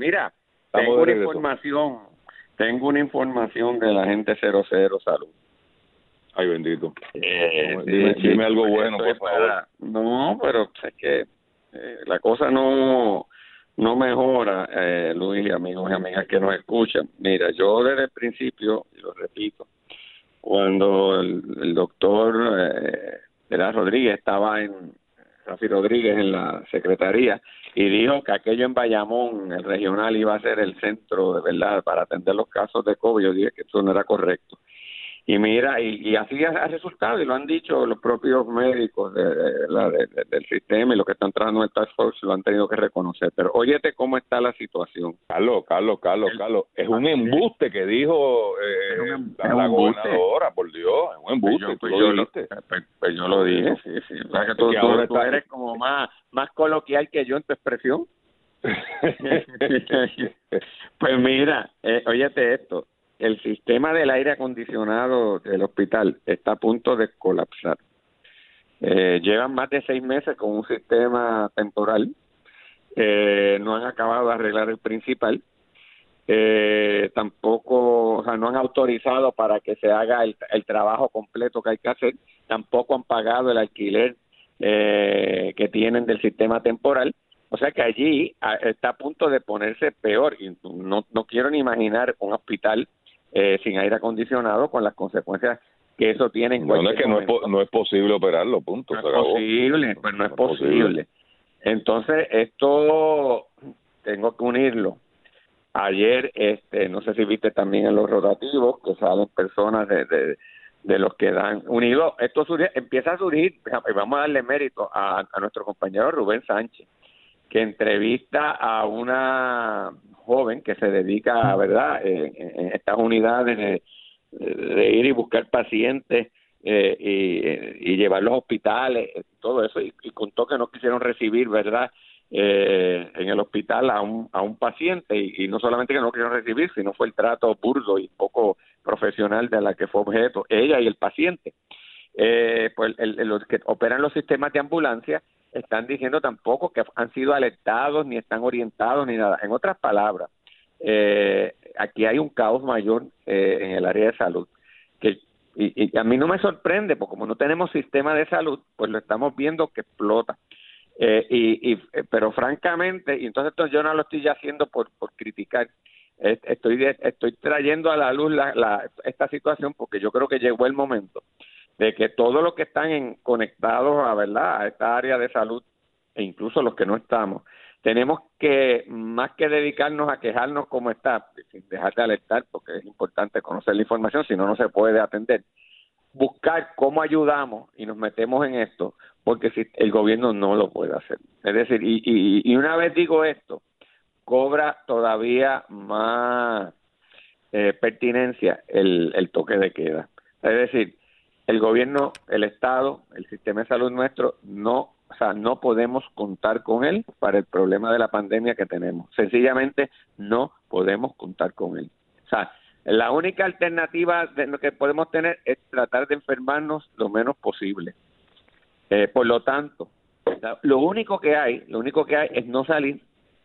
Mira, tengo una información, tengo una información de la gente 00 Salud. Ay, bendito. Eh, dime, algo bueno, por favor. No, pero es que eh, la cosa no no mejora, eh, Luis y amigos y amigas que nos escuchan. Mira, yo desde el principio, y lo repito, cuando el, doctor eh, Rodríguez estaba en, Rafi Rodríguez en la secretaría y dijo que aquello en Bayamón, el regional, iba a ser el centro de verdad para atender los casos de COVID. Yo dije que eso no era correcto. Y mira, y, así ha, resultado, y lo han dicho los propios médicos de, del sistema y los que están trabajando en el Task Force lo han tenido que reconocer. Pero óyete cómo está la situación. Carlos, Carlos, Carlos, Carlos, es un embuste que dijo eh, em- la, gobernadora, por Dios, es un embuste. Pues yo, lo, pues, pues, pues yo lo dije, sí, sí. que tú, eres como más, más coloquial que yo en tu expresión. pues mira, eh, óyete esto, el sistema del aire acondicionado del hospital está a punto de colapsar. Eh, llevan más de seis meses con un sistema temporal. Eh, no han acabado de arreglar el principal. Eh, tampoco, o sea, no han autorizado para que se haga el, trabajo completo que hay que hacer. Tampoco han pagado el alquiler eh, que tienen del sistema temporal. O sea que allí está a punto de ponerse peor. Y no, no quiero ni imaginar un hospital eh, sin aire acondicionado con las consecuencias que eso tiene en no, es que no es, no es, posible operarlo, punto. No es posible, pues no es posible. Entonces, esto tengo que unirlo. Ayer, este, no sé si viste también en los rotativos que salen personas de, de, los que dan unido. Esto empieza a surgir, y vamos a darle mérito a, a nuestro compañero Rubén Sánchez, que entrevista a una joven que se dedica, ¿verdad?, en, estas unidades de, ir y buscar pacientes eh, y, y, llevar los hospitales, todo eso, y, contó que no quisieron recibir, ¿verdad?, eh, en el hospital a un, a un paciente y, no solamente que no quisieron recibir, sino fue el trato burdo y poco profesional de la que fue objeto ella y el paciente. Eh, pues los que operan los sistemas de ambulancia están diciendo tampoco que han sido alertados, ni están orientados, ni nada. En otras palabras, eh, aquí hay un caos mayor eh, en el área de salud. Que, y, a mí no me sorprende, porque como no tenemos sistema de salud, pues lo estamos viendo que explota. Eh, y, y, eh, pero francamente, y entonces esto yo no lo estoy haciendo por, por criticar, estoy, estoy trayendo a la luz la, la, esta situación porque yo creo que llegó el momento de que todos los que están en, conectados a verdad a esta área de salud e incluso los que no estamos tenemos que más que dedicarnos a quejarnos como está sin dejar de alertar porque es importante conocer la información si no no se puede atender buscar cómo ayudamos y nos metemos en esto porque si el gobierno no lo puede hacer. Es decir y, y, una vez digo esto cobra todavía más eh, pertinencia el, el toque de queda. Es decir el gobierno, el Estado, el sistema de salud nuestro, no, o sea, no podemos contar con él para el problema de la pandemia que tenemos. Sencillamente no podemos contar con él. O sea, la única alternativa de lo que podemos tener es tratar de enfermarnos lo menos posible. Eh, por lo tanto, lo único que hay, lo único que hay es no salir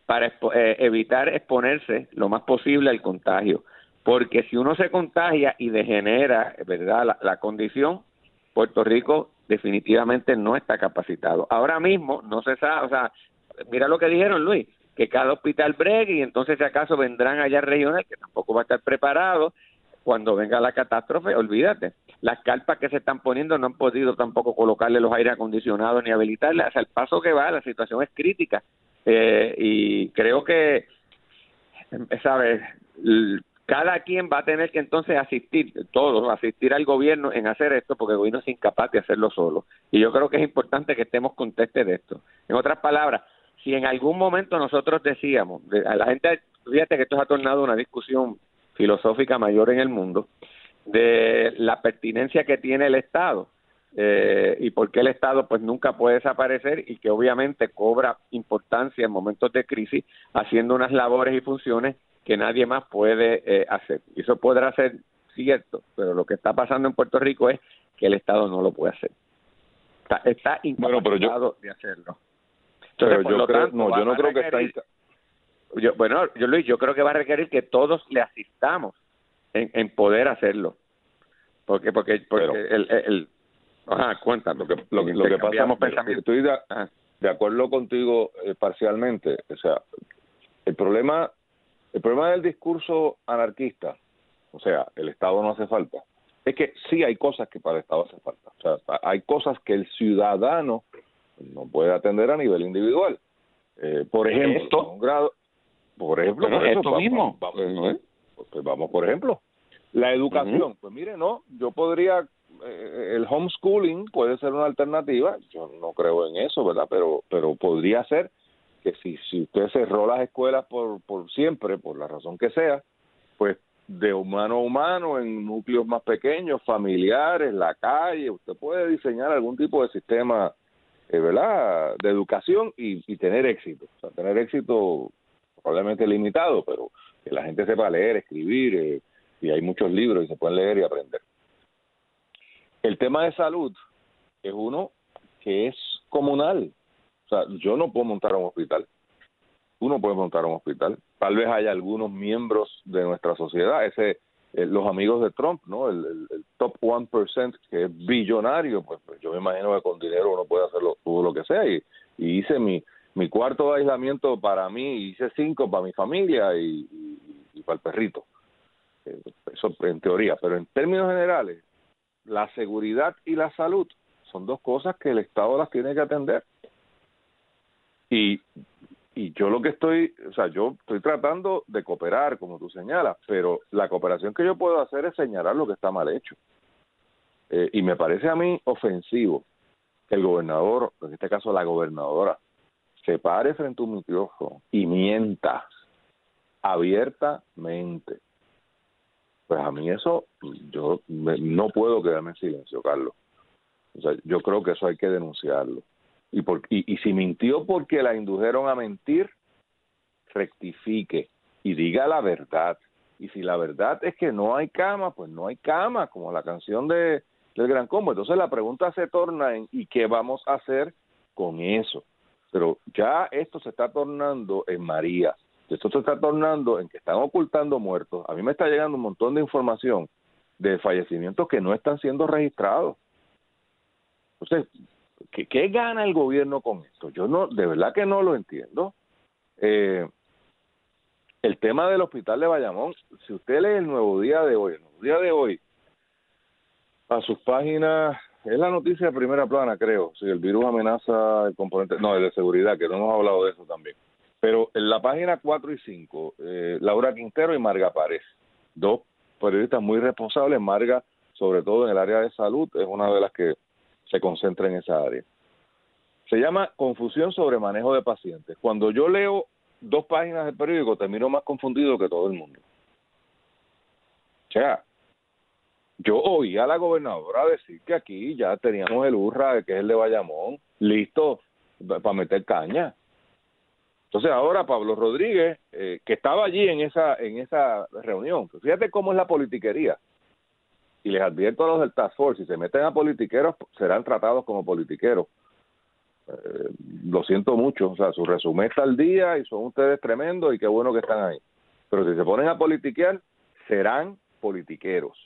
para eh, evitar exponerse lo más posible al contagio porque si uno se contagia y degenera, ¿verdad?, la, condición, Puerto Rico definitivamente no está capacitado. Ahora mismo no se sabe, o sea, mira lo que dijeron, Luis, que cada hospital bregue y entonces si acaso vendrán allá regional, que tampoco va a estar preparado, cuando venga la catástrofe, olvídate. Las carpas que se están poniendo no han podido tampoco colocarle los aire acondicionados ni habilitarle. O sea, el paso que va, la situación es crítica. Eh, y creo que, ¿sabes? Cada quien va a tener que entonces asistir, todos, asistir al gobierno en hacer esto, porque el gobierno es incapaz de hacerlo solo. Y yo creo que es importante que estemos contestes de esto. En otras palabras, si en algún momento nosotros decíamos, a la gente, fíjate que esto ha tornado una discusión filosófica mayor en el mundo, de la pertinencia que tiene el Estado. Eh, y por qué el Estado pues nunca puede desaparecer y que obviamente cobra importancia en momentos de crisis haciendo unas labores y funciones que nadie más puede eh, hacer. Y eso podrá ser cierto, pero lo que está pasando en Puerto Rico es que el Estado no lo puede hacer. Está, está incapacitado de hacerlo. pero yo, creo, no, yo no creo que está yo, bueno, yo Luis, yo creo que va a requerir que todos le asistamos en, en poder hacerlo. Porque, porque, porque el, el, ajá, cuéntame. Lo que, lo, que pasa, estoy de, de, acuerdo contigo eh, parcialmente. O sea, el problema, el problema del discurso anarquista, o sea, el Estado no hace falta, es que sí hay cosas que para el Estado hace falta. O sea, hay cosas que el ciudadano no puede atender a nivel individual. Eh, por ejemplo, un grado, por ejemplo, esto mismo. Vamos, pues vamos, por ejemplo, la educación. Pues mire, no, yo podría, eh, el homeschooling puede ser una alternativa. Yo no creo en eso, ¿verdad? Pero, pero podría ser que si, si usted cerró las escuelas por, por siempre, por la razón que sea, pues de humano a humano, en núcleos más pequeños, familiares, la calle, usted puede diseñar algún tipo de sistema eh, ¿verdad? de educación y, tener éxito. O sea, tener éxito probablemente limitado, pero que la gente sepa leer, escribir, eh, y hay muchos libros y se pueden leer y aprender. El tema de salud es uno que es comunal. O sea, yo no puedo montar un hospital. Uno puede montar un hospital. Tal vez haya algunos miembros de nuestra sociedad, ese eh, los amigos de Trump, ¿no? El, top 1% que es billonario, pues, pues, yo me imagino que con dinero uno puede hacerlo todo lo que sea y, hice mi, mi cuarto de aislamiento para mí, hice cinco para mi familia y, para el perrito. Eh, eso en teoría, pero en términos generales, la seguridad y la salud son dos cosas que el Estado las tiene que atender. Y y yo lo que estoy, o sea, yo estoy tratando de cooperar, como tú señalas, pero la cooperación que yo puedo hacer es señalar lo que está mal hecho. Eh, y me parece a mí ofensivo el gobernador, en este caso la gobernadora, se pare frente a un micrófono y mienta abiertamente. Pues a mí eso, yo no puedo quedarme en silencio, Carlos. O sea, yo creo que eso hay que denunciarlo. Y, por, y, si mintió porque la indujeron a mentir, rectifique y diga la verdad. Y si la verdad es que no hay cama, pues no hay cama, como la canción de del Gran Combo. Entonces la pregunta se torna en ¿y qué vamos a hacer con eso? Pero ya esto se está tornando en María. Esto se está tornando en que están ocultando muertos. A mí me está llegando un montón de información de fallecimientos que no están siendo registrados. Entonces, ¿Qué, gana el gobierno con esto? Yo no, de verdad que no lo entiendo. Eh, el tema del hospital de Bayamón, si usted lee el nuevo día de hoy, el nuevo día de hoy, a sus páginas, es la noticia de primera plana, creo, si el virus amenaza el componente, no, el de seguridad, que no hemos hablado de eso también. Pero en la página 4 y 5, eh, Laura Quintero y Marga Párez, dos periodistas muy responsables, Marga, sobre todo en el área de salud, es una de las que se concentra en esa área. Se llama Confusión sobre manejo de pacientes. Cuando yo leo dos páginas del periódico, termino más confundido que todo el mundo. O sea, yo oí a la gobernadora decir que aquí ya teníamos el URRA, que es el de Bayamón, listo para meter caña. Entonces ahora Pablo Rodríguez, eh, que estaba allí en esa en esa reunión, fíjate cómo es la politiquería y les advierto a los del Task Force, si se meten a politiqueros, serán tratados como politiqueros. Eh, lo siento mucho, o sea, su resumen está al día y son ustedes tremendos y qué bueno que están ahí. Pero si se ponen a politiquear, serán politiqueros.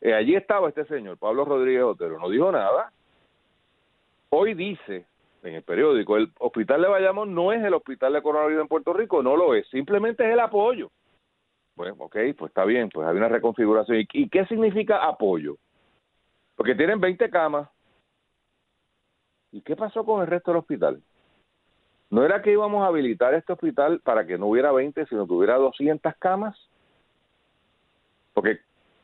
Eh, allí estaba este señor, Pablo Rodríguez Otero, no dijo nada. Hoy dice en el periódico, el hospital de Bayamón no es el hospital de coronavirus en Puerto Rico, no lo es, simplemente es el apoyo. Bueno, ok, pues está bien, pues hay una reconfiguración. ¿Y, qué significa apoyo? Porque tienen 20 camas. ¿Y qué pasó con el resto del hospital? ¿No era que íbamos a habilitar este hospital para que no hubiera 20, sino que hubiera 200 camas? Porque,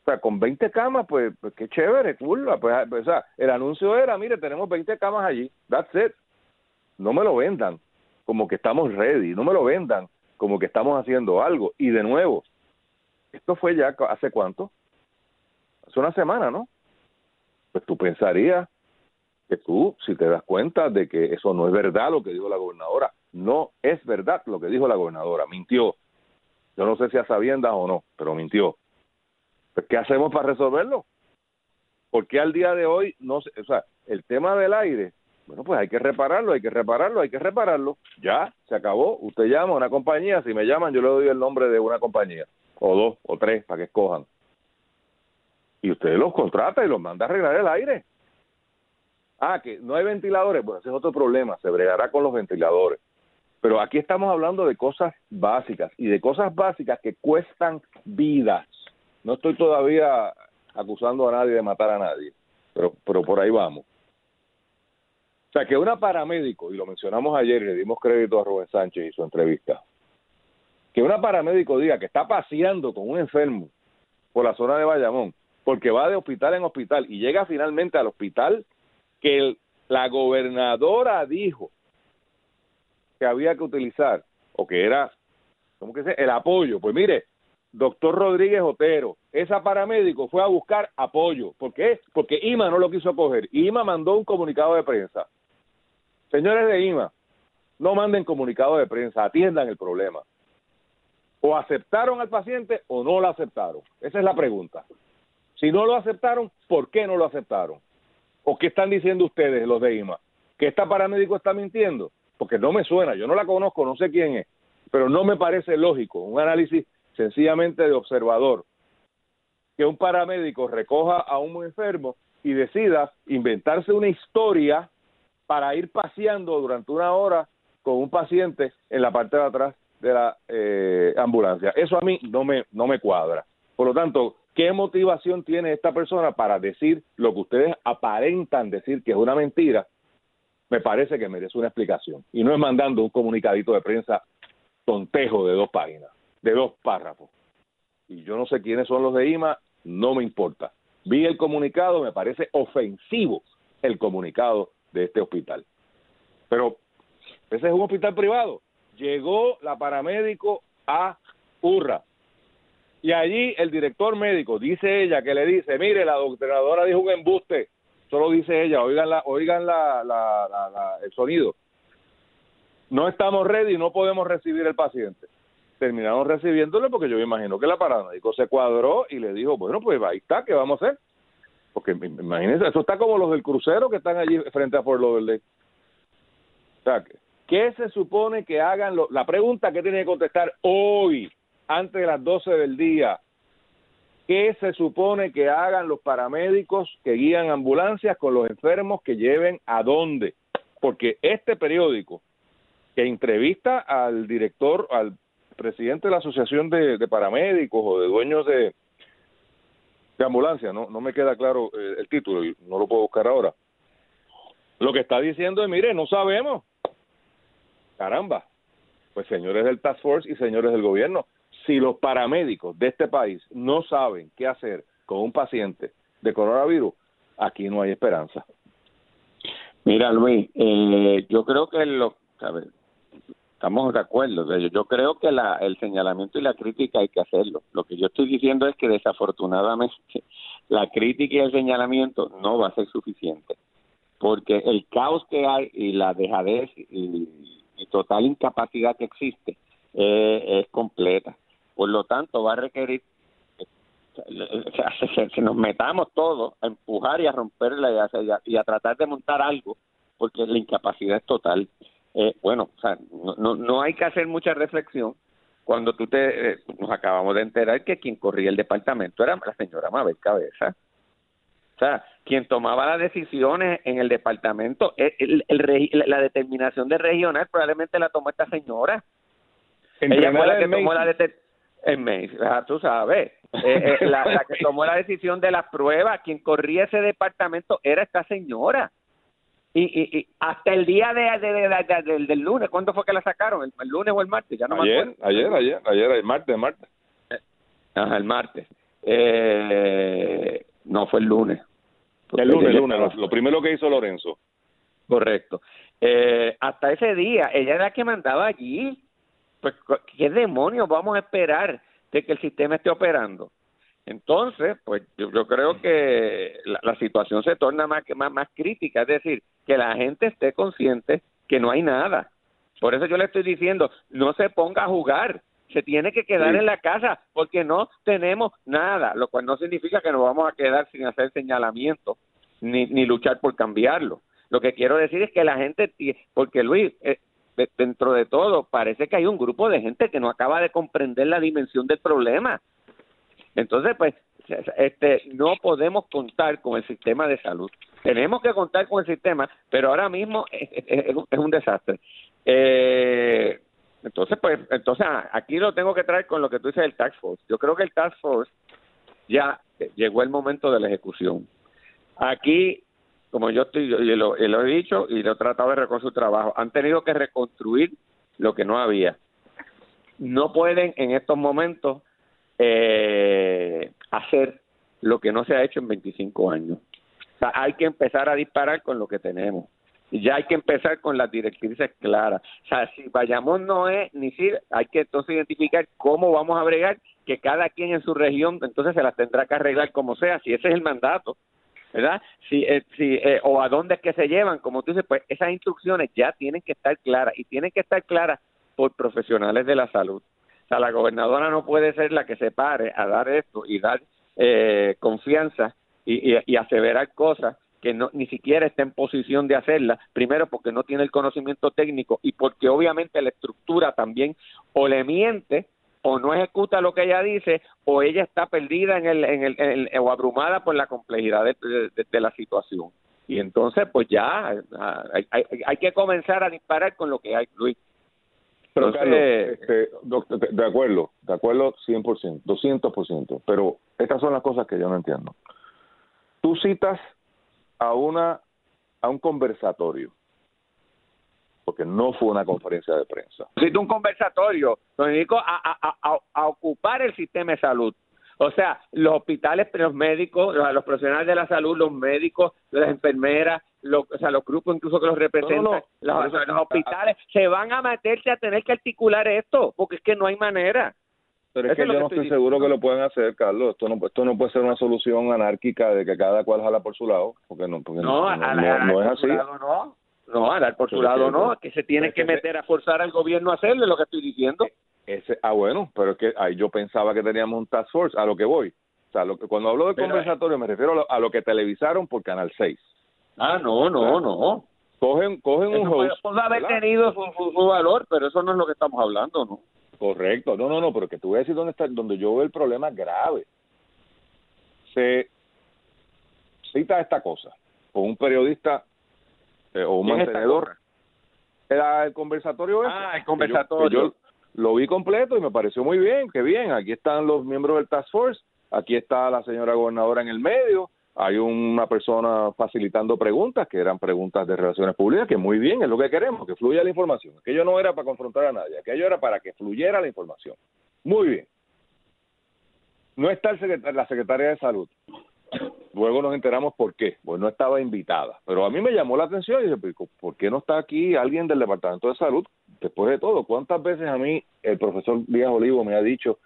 o sea, con 20 camas, pues, pues qué chévere, cool. Pues, pues, o sea, el anuncio era, mire, tenemos 20 camas allí, that's it. No me lo vendan como que estamos ready, no me lo vendan como que estamos haciendo algo. Y de nuevo, esto fue ya hace cuánto? Hace una semana, ¿no? Pues tú pensarías que tú, si te das cuenta de que eso no es verdad lo que dijo la gobernadora, no es verdad lo que dijo la gobernadora, mintió. Yo no sé si a sabiendas o no, pero mintió. Pues, ¿Qué hacemos para resolverlo? Porque al día de hoy no o sea, el tema del aire Bueno, pues hay que repararlo, hay que repararlo, hay que repararlo. Ya, se acabó. Usted llama a una compañía, si me llaman yo le doy el nombre de una compañía, o dos, o tres, para que escojan. Y usted los contrata y los manda a arreglar el aire. Ah, que no hay ventiladores, bueno, ese es otro problema, se bregará con los ventiladores. Pero aquí estamos hablando de cosas básicas y de cosas básicas que cuestan vidas. No estoy todavía acusando a nadie de matar a nadie, pero, pero por ahí vamos. O sea, que una paramédico, y lo mencionamos ayer y le dimos crédito a Rubén Sánchez y su entrevista, que una paramédico diga que está paseando con un enfermo por la zona de Bayamón, porque va de hospital en hospital y llega finalmente al hospital que la gobernadora dijo que había que utilizar, o que era, ¿cómo que se? El apoyo. Pues mire, doctor Rodríguez Otero, esa paramédico fue a buscar apoyo. ¿Por qué? Porque IMA no lo quiso coger. IMA mandó un comunicado de prensa. Señores de IMA, no manden comunicado de prensa, atiendan el problema. O aceptaron al paciente o no lo aceptaron. Esa es la pregunta. Si no lo aceptaron, ¿por qué no lo aceptaron? ¿O qué están diciendo ustedes, los de IMA? ¿Que esta paramédico está mintiendo? Porque no me suena, yo no la conozco, no sé quién es, pero no me parece lógico, un análisis sencillamente de observador, que un paramédico recoja a un enfermo y decida inventarse una historia para ir paseando durante una hora con un paciente en la parte de atrás de la eh, ambulancia. Eso a mí no me, no me cuadra. Por lo tanto, ¿Qué motivación tiene esta persona para decir lo que ustedes aparentan decir que es una mentira? Me parece que merece una explicación. Y no es mandando un comunicadito de prensa tontejo de dos páginas, de dos párrafos. Y yo no sé quiénes son los de IMA, no me importa. Vi el comunicado, me parece ofensivo el comunicado de este hospital. Pero ese es un hospital privado. Llegó la paramédico a Urra, y allí el director médico, dice ella, que le dice, mire, la doctoradora dijo un embuste, solo dice ella, oigan, la, oigan la, la, el sonido. No estamos ready, no podemos recibir el paciente. Terminaron recibiéndole porque yo me imagino que la paramédico se cuadró y le dijo, bueno, pues ahí está, ¿qué vamos a hacer? Porque imagínense, eso está como los del crucero que están allí frente a Fort Lauderdale. O ¿qué se supone que hagan? la pregunta que tiene que contestar hoy antes de las 12 del día. ¿Qué se supone que hagan los paramédicos que guían ambulancias con los enfermos que lleven a dónde? Porque este periódico que entrevista al director, al presidente de la Asociación de, Paramédicos o de dueños de, de ambulancia, no, no me queda claro eh, el título y no lo puedo buscar ahora. Lo que está diciendo es, mire, no sabemos. Caramba. Pues señores del Task Force y señores del gobierno, si los paramédicos de este país no saben qué hacer con un paciente de coronavirus, aquí no hay esperanza. Mira, Luis, eh, yo creo que lo, estamos de acuerdo. Yo creo que la, el señalamiento y la crítica hay que hacerlo. Lo que yo estoy diciendo es que desafortunadamente la crítica y el señalamiento no va a ser suficiente, porque el caos que hay y la dejadez y, total incapacidad que existe eh, es completa. Por lo tanto, va a requerir que nos metamos todos a empujar y a romperla y a, y a, tratar de montar algo, porque la incapacidad es total. Eh, bueno, o sea, no, no, hay que hacer mucha reflexión cuando tú te eh, nos acabamos de enterar que quien corría el departamento era la señora Mabel Cabeza. O sea, quien tomaba las decisiones en el departamento, eh, el, la determinación de regional probablemente la tomó esta señora. Ella fue la que tomó la determinación en tú sabes, eh, eh, la, que tomó la decisión de las pruebas, quien corría ese departamento era esta señora. Y, y, hasta el día de, del lunes, ¿cuándo fue que la sacaron? ¿El, lunes o el martes? Ya no ayer, me ayer, ayer, ayer, el martes, el martes. Ajá, el martes. Eh, no, fue el lunes. El lunes, el lunes, lo, primero que hizo Lorenzo. Correcto. Eh, hasta ese día, ella era la que mandaba allí pues ¿qué demonios vamos a esperar de que el sistema esté operando? Entonces, pues yo, creo que la, situación se torna más, más, más crítica, es decir, que la gente esté consciente que no hay nada. Por eso yo le estoy diciendo, no se ponga a jugar, se tiene que quedar en la casa porque no tenemos nada, lo cual no significa que nos vamos a quedar sin hacer señalamiento ni, ni luchar por cambiarlo. Lo que quiero decir es que la gente, porque Luis, eh, dentro de todo, parece que hay un grupo de gente que no acaba de comprender la dimensión del problema. Entonces, pues, este, no podemos contar con el sistema de salud. Tenemos que contar con el sistema, pero ahora mismo es, es un desastre. Eh, entonces, pues, entonces ah, aquí lo tengo que traer con lo que tú dices del Task Force. Yo creo que el Task Force ya llegó el momento de la ejecución. Aquí, como yo estoy, yo, lo, he dicho y lo he tratado de reconocer su trabajo, han tenido que reconstruir lo que no había. No pueden en estos momentos eh, hacer lo que no se ha hecho en 25 años. Hay que empezar a disparar con lo que tenemos ya hay que empezar con las directrices claras. O sea, si Bayamón no es ni si hay que entonces identificar cómo vamos a bregar que cada quien en su región entonces se las tendrá que arreglar como sea, si ese es el mandato, ¿verdad? Si, eh, si eh, o a dónde es que se llevan, como tú dices, pues esas instrucciones ya tienen que estar claras y tienen que estar claras por profesionales de la salud. O sea, la gobernadora no puede ser la que se pare a dar esto y dar eh, confianza y, y aseverar cosas que no, ni siquiera está en posición de hacerla, primero porque no tiene el conocimiento técnico y porque obviamente la estructura también o le miente o no ejecuta lo que ella dice o ella está perdida en el, en el, o abrumada por la complejidad de, la situación. Y entonces, pues ya hay, hay, que comenzar a disparar con lo que hay, Luis. Pero Carlos, este, de acuerdo, de acuerdo 100%, 200%, pero estas son las cosas que yo no entiendo. Tú citas a una a un conversatorio porque no fue una conferencia de prensa. Cito un conversatorio, lo dedico a, a, a, ocupar el sistema de salud. O sea, los hospitales, los médicos, los, profesionales de la salud, los médicos, las enfermeras, los, o sea, los grupos incluso que los representan, los, los, hospitales, se van a meterse a tener que articular esto, porque es que no hay manera. Pero es que yo no estoy seguro que lo puedan hacer, Carlos. Esto no, esto no puede ser una solución anárquica de que cada cual jala por su lado, porque no, porque no, no, es así. no. No, a dar por su lado no, que se tiene que meter a forzar al gobierno a hacerle lo que estoy diciendo. Ese, ah, bueno, pero es que ahí yo pensaba que teníamos un task force, a lo que voy. O sea, lo que, cuando hablo de conversatorio me refiero a lo, que televisaron por Canal 6. Ah, no, no, no. Cogen, cogen un host. Puede haber tenido su, su valor, pero eso no es lo que estamos hablando, ¿no? Correcto, no, no, no, pero que tú voy a decir dónde está, donde yo veo el problema grave. Se cita esta cosa, o un periodista eh, o un mantenedor. Era el conversatorio Ah, el conversatorio. yo, lo vi completo y me pareció muy bien, qué bien. Aquí están los miembros del Task Force, aquí está la señora gobernadora en el medio, hay una persona facilitando preguntas, que eran preguntas de relaciones públicas, que muy bien, es lo que queremos, que fluya la información. Aquello no era para confrontar a nadie, aquello era para que fluyera la información. Muy bien. No está el la secretaria de salud. Luego nos enteramos por qué. Pues no estaba invitada. Pero a mí me llamó la atención y dije, pues, ¿por qué no está aquí alguien del Departamento de Salud? Después de todo, ¿cuántas veces a mí el profesor Díaz Olivo me ha dicho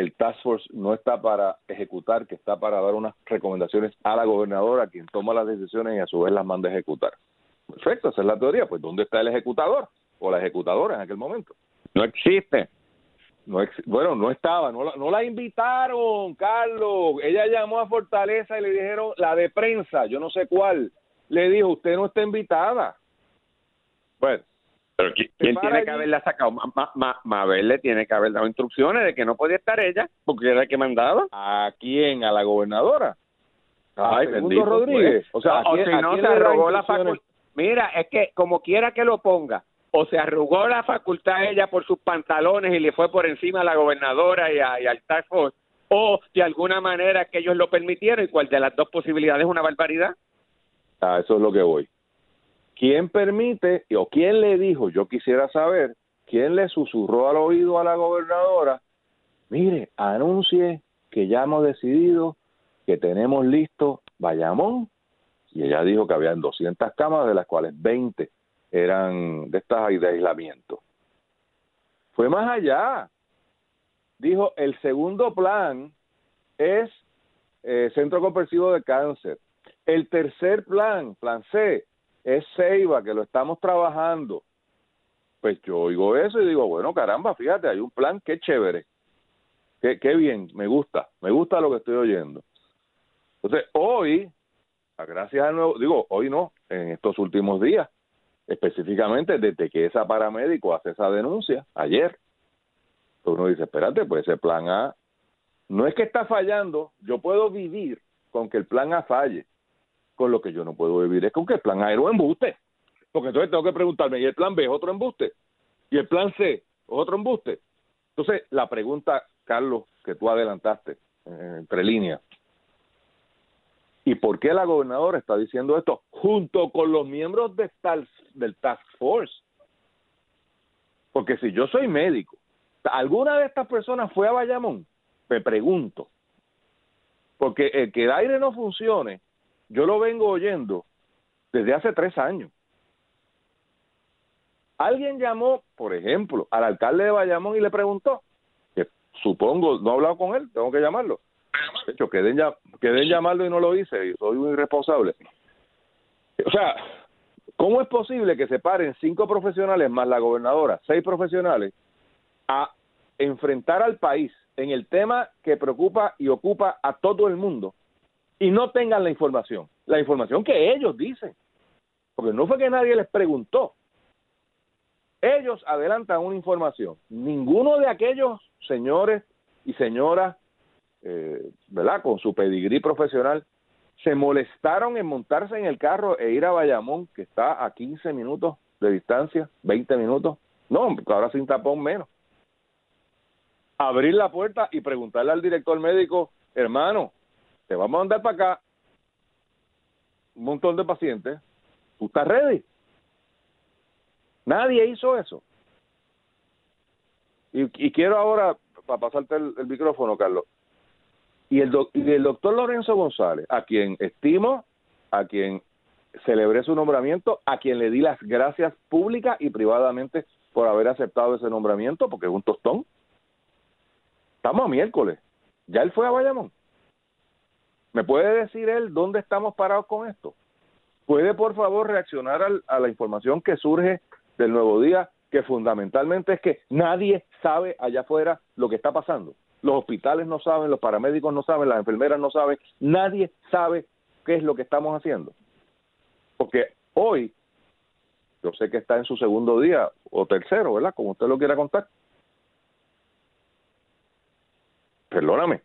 el Task Force no está para ejecutar, que está para dar unas recomendaciones a la gobernadora, quien toma las decisiones y a su vez las manda a ejecutar. Perfecto, esa es la teoría. Pues ¿dónde está el ejecutador o la ejecutadora en aquel momento? No existe. No bueno, no estaba, no la, no la invitaron, Carlos. Ella llamó a Fortaleza y le dijeron, la de prensa, yo no sé cuál, le dijo, usted no está invitada. Bueno, pero ¿quién tiene que haberla sacado? Mabel le tiene que haber dado instrucciones de que no podía estar ella, porque era el que mandaba. ¿A quién? ¿A la gobernadora? Ay, bendito. Rodríguez. Pues. O sea, o si no se arrugó la facultad. Mira, es que como quiera que lo ponga, o se arrugó la facultad ella por sus pantalones y le fue por encima a la gobernadora y, y al Task Force, o de alguna manera que ellos lo permitieron, y cuál de las dos posibilidades es una barbaridad. Ah, eso es lo que voy. ¿Quién permite o quién le dijo, yo quisiera saber, quién le susurró al oído a la gobernadora, mire, anuncie que ya hemos decidido que tenemos listo Bayamón, y ella dijo que habían 200 camas, de las cuales 20 eran de estas de aislamiento. Fue más allá. Dijo, el segundo plan es eh, Centro Comprensivo de Cáncer. El tercer plan, plan C, es Ceiba, que lo estamos trabajando. Pues yo oigo eso y digo, bueno, caramba, fíjate, hay un plan, qué chévere, qué, qué bien, me gusta, me gusta lo que estoy oyendo. Entonces, hoy, gracias al nuevo, digo, hoy no, en estos últimos días, específicamente desde que esa paramédico hace esa denuncia ayer. Uno dice, espérate, pues ese plan A no es que está fallando, yo puedo vivir con que el plan A falle, con lo que yo no puedo vivir es con que el plan A era un embuste, porque entonces tengo que preguntarme, ¿y el plan B es otro embuste? ¿Y el plan C es otro embuste? Entonces, la pregunta, Carlos, que tú adelantaste, entre líneas, ¿Y por qué la gobernadora está diciendo esto junto con los miembros de del Task Force? Porque si yo soy médico, ¿alguna de estas personas fue a Bayamón? Me pregunto. Porque el que el aire no funcione, yo lo vengo oyendo desde hace tres años. Alguien llamó, por ejemplo, al alcalde de Bayamón y le preguntó, que supongo, no he hablado con él, tengo que llamarlo, de hecho, quedé en, llamarlo y no lo hice, y soy un irresponsable. O sea, ¿cómo es posible que se paren cinco profesionales más la gobernadora, seis profesionales, a enfrentar al país en el tema que preocupa y ocupa a todo el mundo y no tengan la información? La información que ellos dicen. Porque no fue que nadie les preguntó. Ellos adelantan una información. Ninguno de aquellos señores y señoras eh, ¿verdad? Con su pedigrí profesional, se molestaron en montarse en el carro e ir a Bayamón, que está a 15 minutos de distancia, 20 minutos. No, ahora sin tapón menos. Abrir la puerta y preguntarle al director médico, hermano, te vamos a mandar para acá un montón de pacientes, ¿tú estás ready? Nadie hizo eso. Y, quiero ahora, para pasarte el micrófono, Carlos, y el, el doctor Lorenzo González, a quien estimo, a quien celebré su nombramiento, a quien le di las gracias públicas y privadamente por haber aceptado ese nombramiento, porque es un tostón. Estamos a miércoles. Ya él fue a Bayamón. ¿Me puede decir él dónde estamos parados con esto? ¿Puede por favor reaccionar a la información que surge del nuevo día, que fundamentalmente es que nadie sabe allá afuera lo que está pasando? los hospitales no saben, los paramédicos no saben, las enfermeras no saben, nadie sabe qué es lo que estamos haciendo. Porque hoy, yo sé que está en su segundo día o tercero, ¿verdad? Como usted lo quiera contar. Perdóname,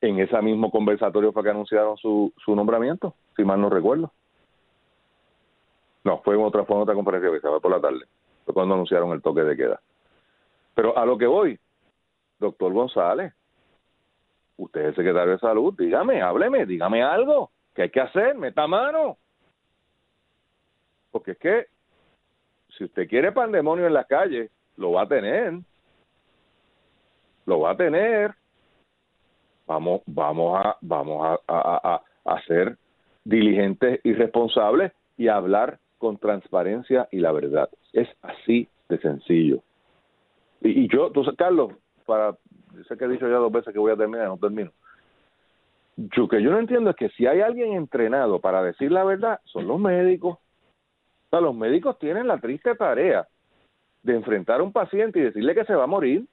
en ese mismo conversatorio fue que anunciaron su, su nombramiento, si mal no recuerdo. No, fue en otra, fue en otra conferencia que estaba por la tarde. Fue cuando anunciaron el toque de queda. Pero a lo que voy, doctor González, usted es el secretario de salud, dígame, hábleme, dígame algo, ¿qué hay que hacer? Meta mano. Porque es que si usted quiere pandemonio en la calle, lo va a tener. Lo va a tener. Vamos, vamos a, vamos a, a, a, ser diligentes y responsables y hablar con transparencia y la verdad. Es así de sencillo. Y, yo, entonces, Carlos, para, sé que he dicho ya dos veces que voy a terminar, no termino. Yo que yo no entiendo es que si hay alguien entrenado para decir la verdad, son los médicos. O sea, los médicos tienen la triste tarea de enfrentar a un paciente y decirle que se va a morir.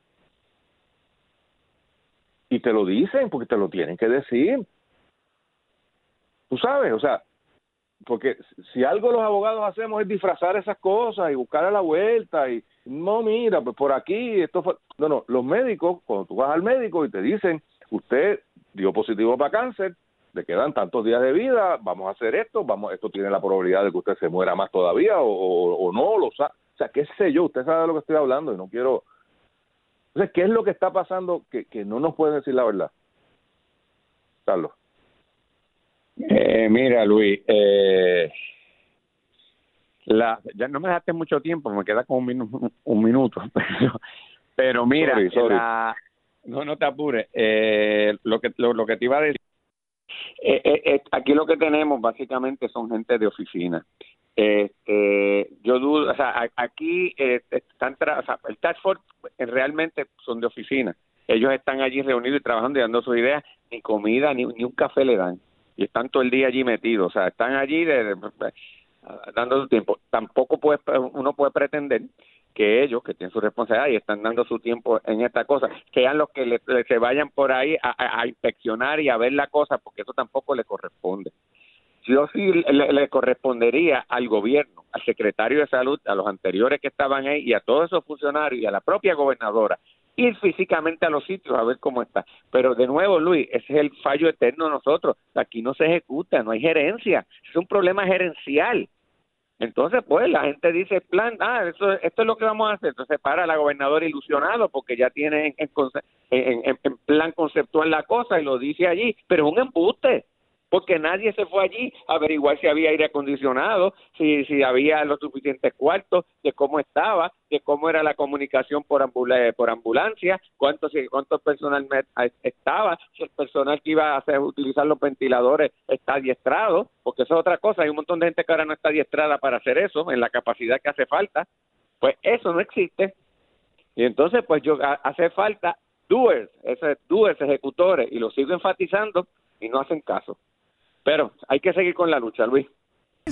Y te lo dicen porque te lo tienen que decir. Tú sabes, o sea, porque si algo los abogados hacemos es disfrazar esas cosas y buscar a la vuelta y no mira pues por aquí esto fue no no los médicos cuando tú vas al médico y te dicen usted dio positivo para cáncer le quedan tantos días de vida vamos a hacer esto vamos esto tiene la probabilidad de que usted se muera más todavía o, no lo sabe o sea qué sé yo usted sabe de lo que estoy hablando y no quiero entonces qué es lo que está pasando que, que no nos pueden decir la verdad Carlos. Eh, mira, Luis, eh, la, ya no me dejaste mucho tiempo, me queda como un, un minuto, pero, pero mira, no, no te apures, eh, lo, que, lo, que te iba a decir, eh, eh, eh, aquí lo que tenemos básicamente son gente de oficina. Este, yo dudo, o sea, aquí están, o sea, el Task Force realmente son de oficina. Ellos están allí reunidos y trabajando y dando sus ideas, ni comida, ni, ni un café le dan y están todo el día allí metidos, o sea, están allí de, dando su tiempo. Tampoco puede, uno puede pretender que ellos, que tienen su responsabilidad y están dando su tiempo en esta cosa, sean los que se vayan por ahí a, inspeccionar y a ver la cosa, porque eso tampoco le corresponde. Yo sí le, correspondería al gobierno, al secretario de salud, a los anteriores que estaban ahí y a todos esos funcionarios y a la propia gobernadora ir físicamente a los sitios a ver cómo está. Pero de nuevo, Luis, ese es el fallo eterno de nosotros. Aquí no se ejecuta, no hay gerencia. Es un problema gerencial. Entonces, pues la gente dice, plan, ah, eso, esto es lo que vamos a hacer. Entonces para la gobernadora ilusionado porque ya tiene en, en, en plan conceptual la cosa y lo dice allí, pero es un embuste porque nadie se fue allí a averiguar si había aire acondicionado, si, si había los suficientes cuartos, de cómo estaba, de cómo era la comunicación por, por ambulancia, cuánto, cuánto personal estaba, si el personal que iba a hacer, utilizar los ventiladores está adiestrado, porque eso es otra cosa, hay un montón de gente que ahora no está adiestrada para hacer eso, en la capacidad que hace falta, pues eso no existe. Y entonces, pues yo hace falta doers, ese doers ejecutores, y lo sigo enfatizando y no hacen caso. Pero hay que seguir con la lucha, Luis.